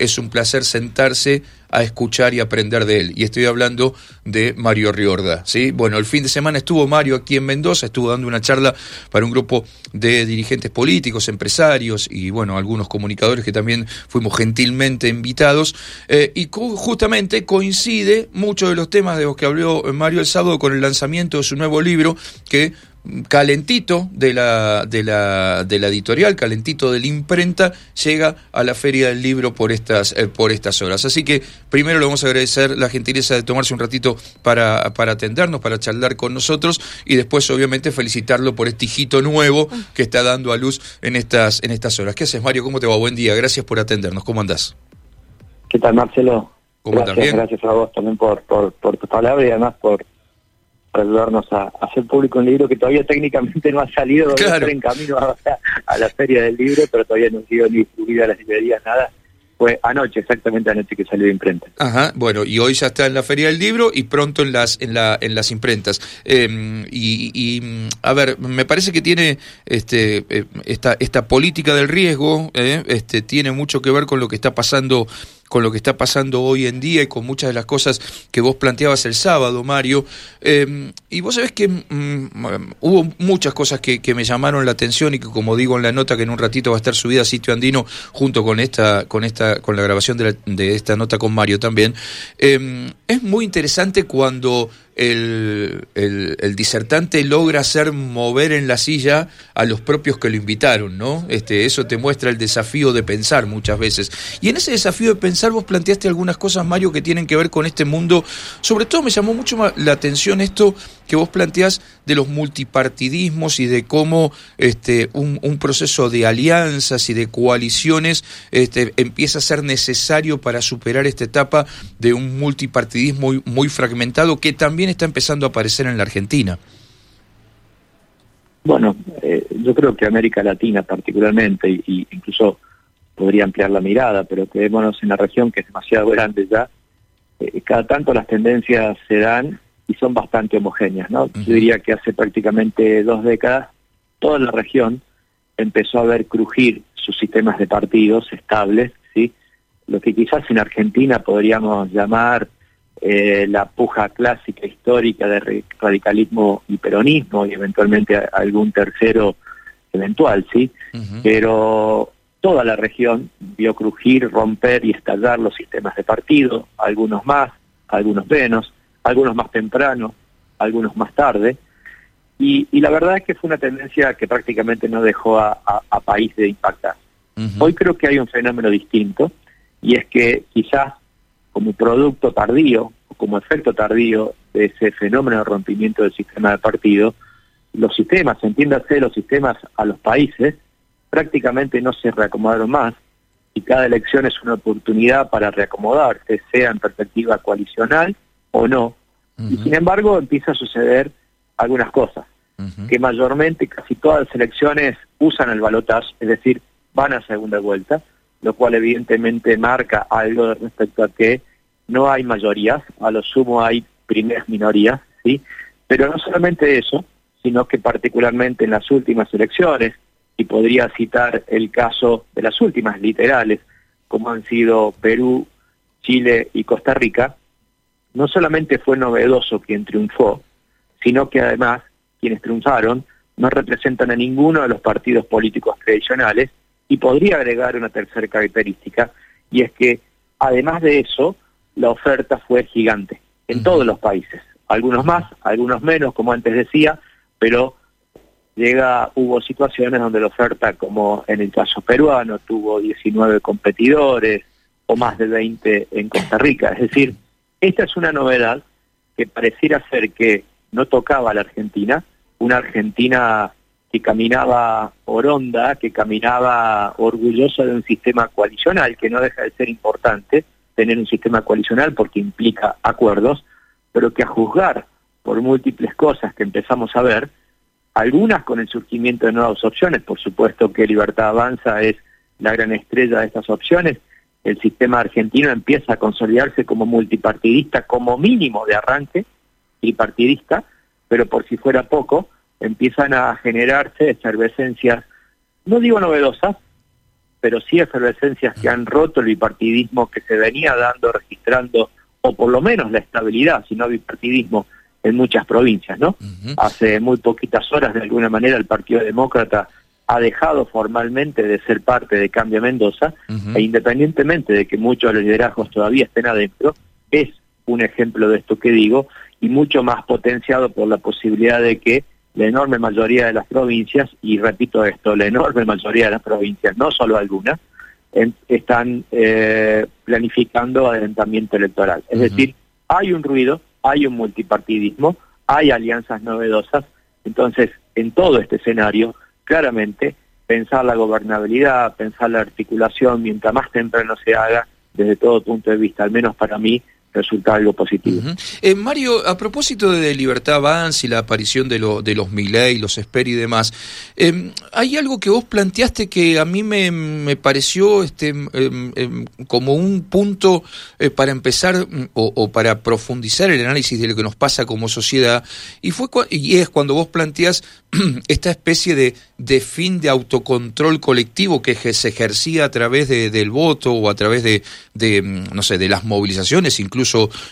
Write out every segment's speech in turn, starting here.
es un placer sentarse a escuchar y aprender de él. Y estoy hablando de Mario Riorda. ¿sí? Bueno, el fin de semana estuvo Mario aquí en Mendoza, estuvo dando una charla para un grupo de dirigentes políticos, empresarios y bueno, algunos comunicadores que también fuimos gentilmente invitados. Eh, y justamente coincide muchos de los temas de los que habló Mario el sábado con el lanzamiento de su nuevo libro que calentito de la, de la, de la editorial, calentito de la imprenta, llega a la Feria del Libro por estas, eh, por estas horas. Así que primero le vamos a agradecer la gentileza de tomarse un ratito para, para atendernos, para charlar con nosotros y después obviamente felicitarlo por este hijito nuevo que está dando a luz en estas, en estas horas. ¿Qué haces Mario? ¿Cómo te va? Buen día, gracias por atendernos. ¿Cómo andás? ¿Qué tal Marcelo? ¿Cómo gracias, gracias a vos también por, por, por tu palabra y además por para ayudarnos a, hacer público un libro que todavía técnicamente no ha salido, claro. en camino a, la feria del libro, pero todavía no ha sido ni distribuida a las librerías, nada. Fue anoche, exactamente anoche que salió de imprenta. Ajá, bueno, y hoy ya está en la Feria del Libro y pronto en las en la en las imprentas. Em, y, a ver, me parece que tiene este eh, esta esta política del riesgo, eh, este tiene mucho que ver con lo que está pasando con lo que está pasando hoy en día y con muchas de las cosas que vos planteabas el sábado, Mario. Em, y vos sabés que mm, hubo muchas cosas que, me llamaron la atención y que, como digo en la nota, que en un ratito va a estar subida a sitio andino junto con esta, con esta, con la grabación de, de esta nota con Mario también. Em, es muy interesante cuando el, el, disertante logra hacer mover en la silla a los propios que lo invitaron, ¿no? Este, eso te muestra el desafío de pensar muchas veces. Y en ese desafío de pensar vos planteaste algunas cosas, Mario, que tienen que ver con este mundo. Sobre todo me llamó mucho la atención esto que vos planteás de los multipartidismos y de cómo este, un, un proceso de alianzas y de coaliciones este, empieza a ser necesario para superar esta etapa de un multipartidismo muy, fragmentado que también está empezando a aparecer en la Argentina. Bueno, eh, yo creo que América Latina particularmente, y, incluso podría ampliar la mirada, pero quedémonos en la región que es demasiado grande ya, eh, cada tanto las tendencias se dan y son bastante homogéneas, ¿no? Yo diría que hace prácticamente dos décadas toda la región empezó a ver crujir sus sistemas de partidos estables, ¿sí? Lo que quizás en Argentina podríamos llamar eh, la puja clásica histórica de radicalismo y peronismo y eventualmente algún tercero eventual, ¿sí? Pero toda la región vio crujir, romper y estallar los sistemas de partido, algunos más, algunos menos, algunos más temprano, algunos más tarde. Y, la verdad es que fue una tendencia que prácticamente no dejó a, país de impactar. Hoy creo que hay un fenómeno distinto y es que quizás como producto tardío, o como efecto tardío de ese fenómeno de rompimiento del sistema de partido, los sistemas, entiéndase los sistemas a los países, prácticamente no se reacomodaron más y cada elección es una oportunidad para reacomodarse, sea en perspectiva coalicional o no. Y sin embargo empieza a suceder algunas cosas, que mayormente casi todas las elecciones usan el balotaje, es decir, van a segunda vuelta, lo cual evidentemente marca algo respecto a que no hay mayorías, a lo sumo hay primeras minorías, ¿sí? Pero no solamente eso, sino que particularmente en las últimas elecciones, y podría citar el caso de las últimas literales, como han sido Perú, Chile y Costa Rica, no solamente fue novedoso quien triunfó, sino que además quienes triunfaron no representan a ninguno de los partidos políticos tradicionales, y podría agregar una tercera característica, y es que además de eso, la oferta fue gigante en todos los países, algunos más, algunos menos, como antes decía, pero llega hubo situaciones donde la oferta, como en el caso peruano, tuvo 19 competidores o más de 20 en Costa Rica. Es decir, esta es una novedad que pareciera ser que no tocaba a la Argentina, una Argentina que caminaba oronda, que caminaba orgullosa de un sistema coalicional, que no deja de ser importante tener un sistema coalicional porque implica acuerdos, pero que a juzgar por múltiples cosas que empezamos a ver, algunas con el surgimiento de nuevas opciones, por supuesto que Libertad Avanza es la gran estrella de estas opciones, el sistema argentino empieza a consolidarse como multipartidista, como mínimo de arranque, y partidista, pero por si fuera poco, empiezan a generarse efervescencias, no digo novedosas, pero sí efervescencias que han roto el bipartidismo que se venía dando, registrando, o por lo menos la estabilidad, si no bipartidismo, en muchas provincias, ¿no? Hace muy poquitas horas, de alguna manera, el Partido Demócrata ha dejado formalmente de ser parte de Cambio Mendoza, e independientemente de que muchos de los liderazgos todavía estén adentro, es un ejemplo de esto que digo, y mucho más potenciado por la posibilidad de que la enorme mayoría de las provincias, y repito esto, la enorme mayoría de las provincias, no solo algunas, están eh, planificando adelantamiento electoral. Es decir, hay un ruido, hay un multipartidismo, hay alianzas novedosas, entonces en todo este escenario, claramente, pensar la gobernabilidad, pensar la articulación, mientras más temprano se haga, desde todo punto de vista, al menos para mí, resulta algo positivo. Eh, Mario, a propósito de Libertad Avance y la aparición de, lo, de los Milei, los Esper y demás, em, hay algo que vos planteaste que a mí me, me pareció este, em, em, como un punto eh, para empezar mm, o, para profundizar el análisis de lo que nos pasa como sociedad, y, fue, y es cuando vos planteás esta especie de, de, fin de autocontrol colectivo que se ejercía a través de, del voto o a través de, de, mm, no sé, de las movilizaciones, incluso,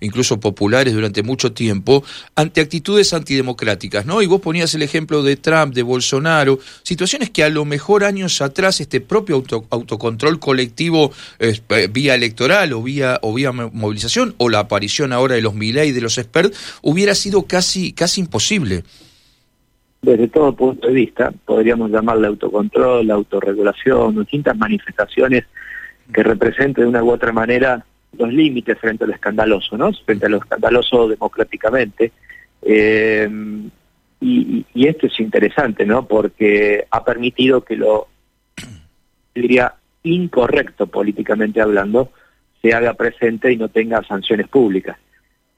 incluso populares durante mucho tiempo, ante actitudes antidemocráticas, ¿no? Y vos ponías el ejemplo de Trump, de Bolsonaro, situaciones que a lo mejor años atrás este propio autocontrol colectivo eh, vía electoral o vía, o vía movilización, o la aparición ahora de los Milley y de los experts, hubiera sido casi, casi imposible desde todo punto de vista, podríamos llamarle autocontrol, autorregulación, distintas manifestaciones que representen de una u otra manera los límites frente a lo escandaloso, ¿no? Frente a lo escandaloso democráticamente. Eh, y, esto es interesante, ¿no? Porque ha permitido que lo, diría, incorrecto políticamente hablando, se haga presente y no tenga sanciones públicas.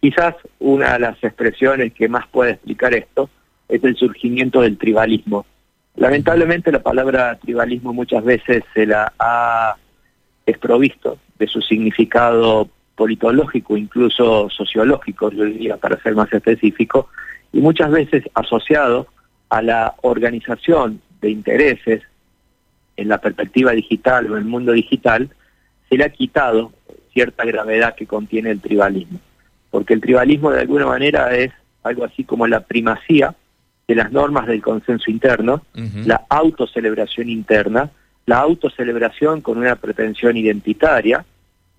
Quizás una de las expresiones que más puede explicar esto es el surgimiento del tribalismo. Lamentablemente la palabra tribalismo muchas veces se la ha desprovisto de su significado politológico, incluso sociológico, yo diría, para ser más específico, y muchas veces asociado a la organización de intereses en la perspectiva digital o en el mundo digital, se le ha quitado cierta gravedad que contiene el tribalismo. Porque el tribalismo de alguna manera es algo así como la primacía de las normas del consenso interno, la autocelebración interna, la autocelebración con una pretensión identitaria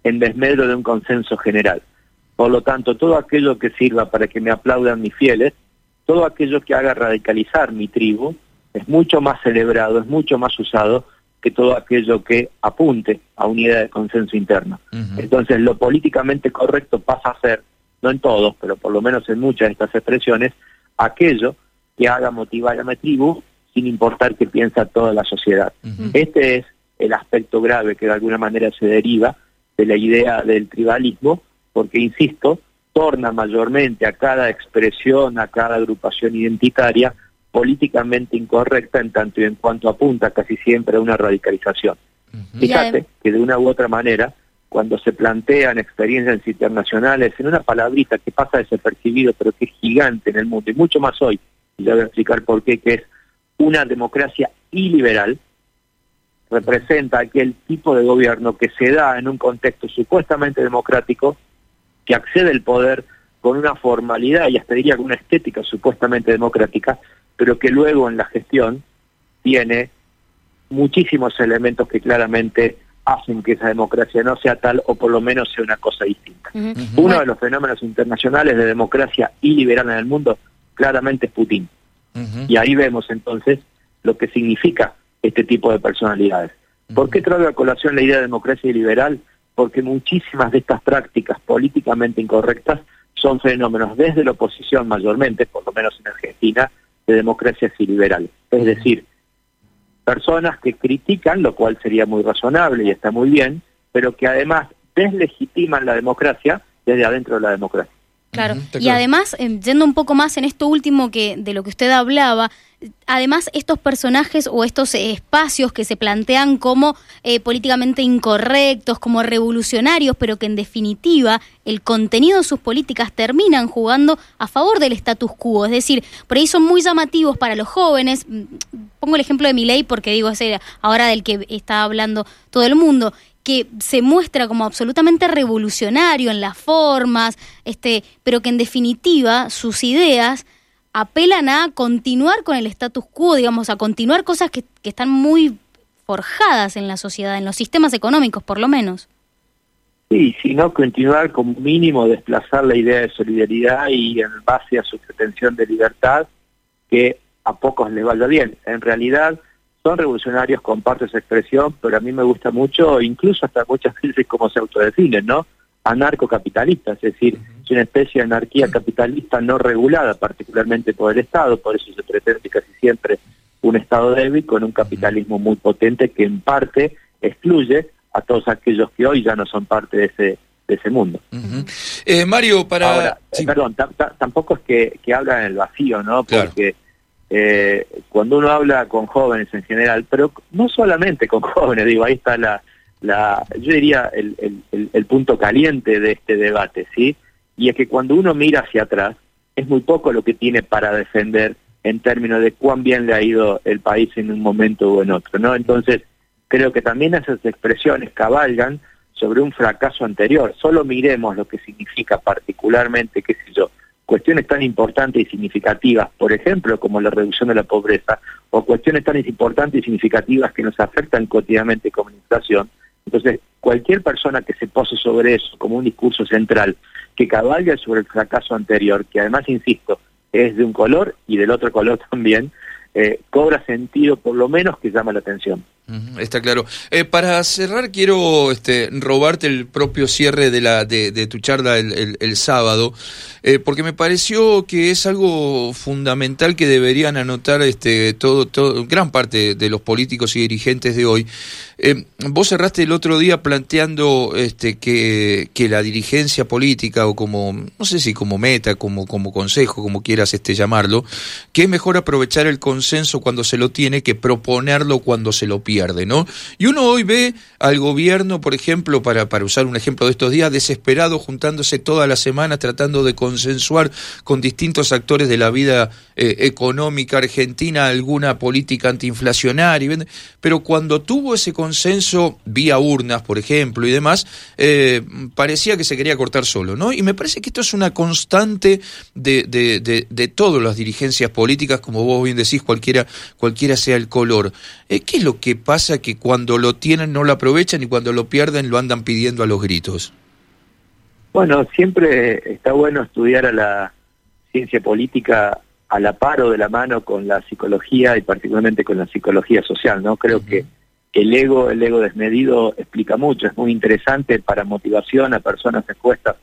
en desmedro de un consenso general. Por lo tanto, todo aquello que sirva para que me aplaudan mis fieles, todo aquello que haga radicalizar mi tribu, es mucho más celebrado, es mucho más usado que todo aquello que apunte a una idea de consenso interno. Entonces, lo políticamente correcto pasa a ser, no en todos, pero por lo menos en muchas de estas expresiones, aquello que haga motivar a mi tribu sin importar qué piensa toda la sociedad. Este es el aspecto grave que de alguna manera se deriva de la idea del tribalismo, porque, insisto, torna mayormente a cada expresión, a cada agrupación identitaria, políticamente incorrecta en tanto y en cuanto apunta casi siempre a una radicalización. Fíjate que de una u otra manera, cuando se plantean experiencias internacionales en una palabrita que pasa desapercibido pero que es gigante en el mundo, y mucho más hoy, y ya voy a explicar por qué, que es una democracia iliberal, representa aquel tipo de gobierno que se da en un contexto supuestamente democrático, que accede al poder con una formalidad y hasta diría con una estética supuestamente democrática, pero que luego en la gestión tiene muchísimos elementos que claramente hacen que esa democracia no sea tal o por lo menos sea una cosa distinta. Uno de los fenómenos internacionales de democracia iliberal en el mundo claramente es Putin. Y ahí vemos entonces lo que significa este tipo de personalidades. ¿Por qué traigo a colación la idea de democracia liberal? Porque muchísimas de estas prácticas políticamente incorrectas son fenómenos desde la oposición mayormente, por lo menos en Argentina, de democracias iliberales. Es decir, personas que critican, lo cual sería muy razonable y está muy bien, pero que además deslegitiman la democracia desde adentro de la democracia. Claro, y además, eh, yendo un poco más en esto último que de lo que usted hablaba, además estos personajes o estos espacios que se plantean como eh, políticamente incorrectos, como revolucionarios, pero que en definitiva el contenido de sus políticas terminan jugando a favor del status quo. Es decir, por ahí son muy llamativos para los jóvenes. Mm, pongo el ejemplo de mi ley porque digo, es ahora del que está hablando todo el mundo que se muestra como absolutamente revolucionario en las formas, este, pero que en definitiva sus ideas apelan a continuar con el status quo, digamos, a continuar cosas que, que están muy forjadas en la sociedad, en los sistemas económicos por lo menos. Sí, sino continuar como mínimo desplazar la idea de solidaridad y en base a su pretensión de libertad que a pocos les vaya bien. En realidad son revolucionarios, comparto esa expresión, pero a mí me gusta mucho, incluso hasta muchas veces como se autodefinen, ¿no? anarcocapitalistas, es decir, es una especie de anarquía capitalista no regulada, particularmente por el Estado, por eso se pretende casi siempre un Estado débil con un capitalismo muy potente que en parte excluye a todos aquellos que hoy ya no son parte de ese de ese mundo. eh, Mario, para... Ahora, perdón, tampoco es que, que habla en el vacío, ¿no? Porque eh, cuando uno habla con jóvenes en general, pero no solamente con jóvenes, digo, ahí está la, la, yo diría, el, punto caliente de este debate, ¿sí? Y es que cuando uno mira hacia atrás, es muy poco lo que tiene para defender en términos de cuán bien le ha ido el país en un momento o en otro, ¿no? Entonces, creo que también esas expresiones cabalgan sobre un fracaso anterior. Solo miremos lo que significa particularmente, qué sé yo, cuestiones tan importantes y significativas, por ejemplo, como la reducción de la pobreza, o cuestiones tan importantes y significativas que nos afectan cotidianamente como inflación, entonces, cualquier persona que se pose sobre eso como un discurso central, que cabalga sobre el fracaso anterior, que además, insisto, es de un color y del otro color también, eh, cobra sentido por lo menos que llama la atención. Está claro. Eh, para cerrar, quiero este, robarte el propio cierre de, la, de, tu charla el, sábado, eh, porque me pareció que es algo fundamental que deberían anotar este, todo, todo, gran parte de los políticos y dirigentes de hoy. Eh, vos cerraste el otro día planteando este, que, que, la dirigencia política, o como, no sé si como meta, como, como consejo, como quieras este, llamarlo, que es mejor aprovechar el consenso cuando se lo tiene que proponerlo cuando se lo pide ¿no? Y uno hoy ve al gobierno, por ejemplo, para, para usar un ejemplo de estos días, desesperado, juntándose toda la semana, tratando de consensuar con distintos actores de la vida eh, económica argentina alguna política antiinflacionaria, pero cuando tuvo ese consenso vía urnas, por ejemplo, y demás, eh, parecía que se quería cortar solo, ¿no? Y me parece que esto es una constante de, de, de, todas las dirigencias políticas, como vos bien decís, cualquiera, cualquiera sea el color. Eh, ¿Qué es lo que pasa que cuando lo tienen no lo aprovechan y cuando lo pierden lo andan pidiendo a los gritos? Bueno, siempre está bueno estudiar a la ciencia política a la par o de la mano con la psicología y particularmente con la psicología social, ¿no? Creo que el ego, el ego desmedido explica mucho, es muy interesante para motivación a personas expuestas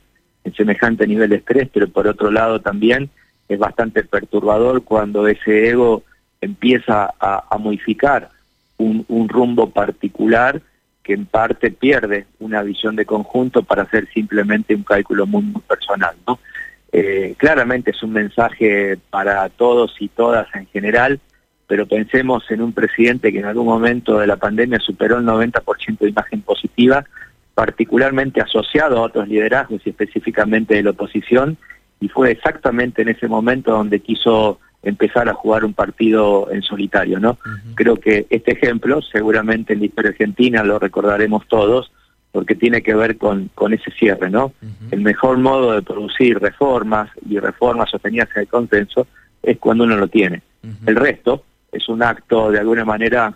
en semejante nivel de estrés, pero por otro lado también es bastante perturbador cuando ese ego empieza a modificar un, rumbo particular que en parte pierde una visión de conjunto para hacer simplemente un cálculo muy, personal. ¿no? Eh, claramente es un mensaje para todos y todas en general, pero pensemos en un presidente que en algún momento de la pandemia superó el 90% de imagen positiva, particularmente asociado a otros liderazgos y específicamente de la oposición, y fue exactamente en ese momento donde quiso empezar a jugar un partido en solitario, ¿no? Creo que este ejemplo, seguramente en la historia argentina lo recordaremos todos, porque tiene que ver con, con ese cierre, ¿no? El mejor modo de producir reformas y reformas sostenidas en el consenso es cuando uno lo tiene. El resto es un acto de alguna manera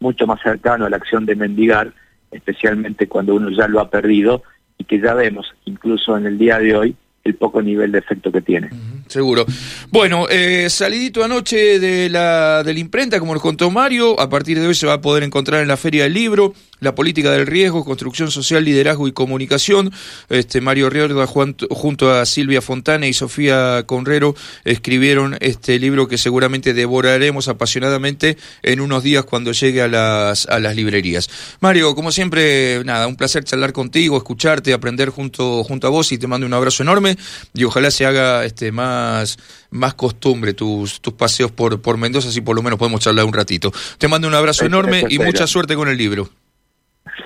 mucho más cercano a la acción de mendigar, especialmente cuando uno ya lo ha perdido y que ya vemos, incluso en el día de hoy, el poco nivel de efecto que tiene. Seguro. Bueno, eh, salidito anoche de la, de la imprenta, como nos contó Mario, a partir de hoy se va a poder encontrar en la Feria del Libro, la política del riesgo, construcción social, liderazgo y comunicación. Este Mario Riorda junto a Silvia Fontana y Sofía Conrero escribieron este libro que seguramente devoraremos apasionadamente en unos días cuando llegue a las, a las librerías. Mario, como siempre, nada, un placer charlar contigo, escucharte, aprender junto, junto a vos y te mando un abrazo enorme y ojalá se haga este más más, más costumbre tus, tus paseos por, por Mendoza, si por lo menos podemos charlar un ratito. Te mando un abrazo enorme y mucha suerte con el libro.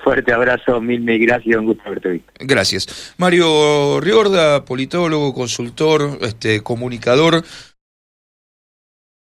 Fuerte abrazo, mil, mil gracias, un gusto verte visto. Gracias. Mario Riorda, politólogo, consultor, este, comunicador,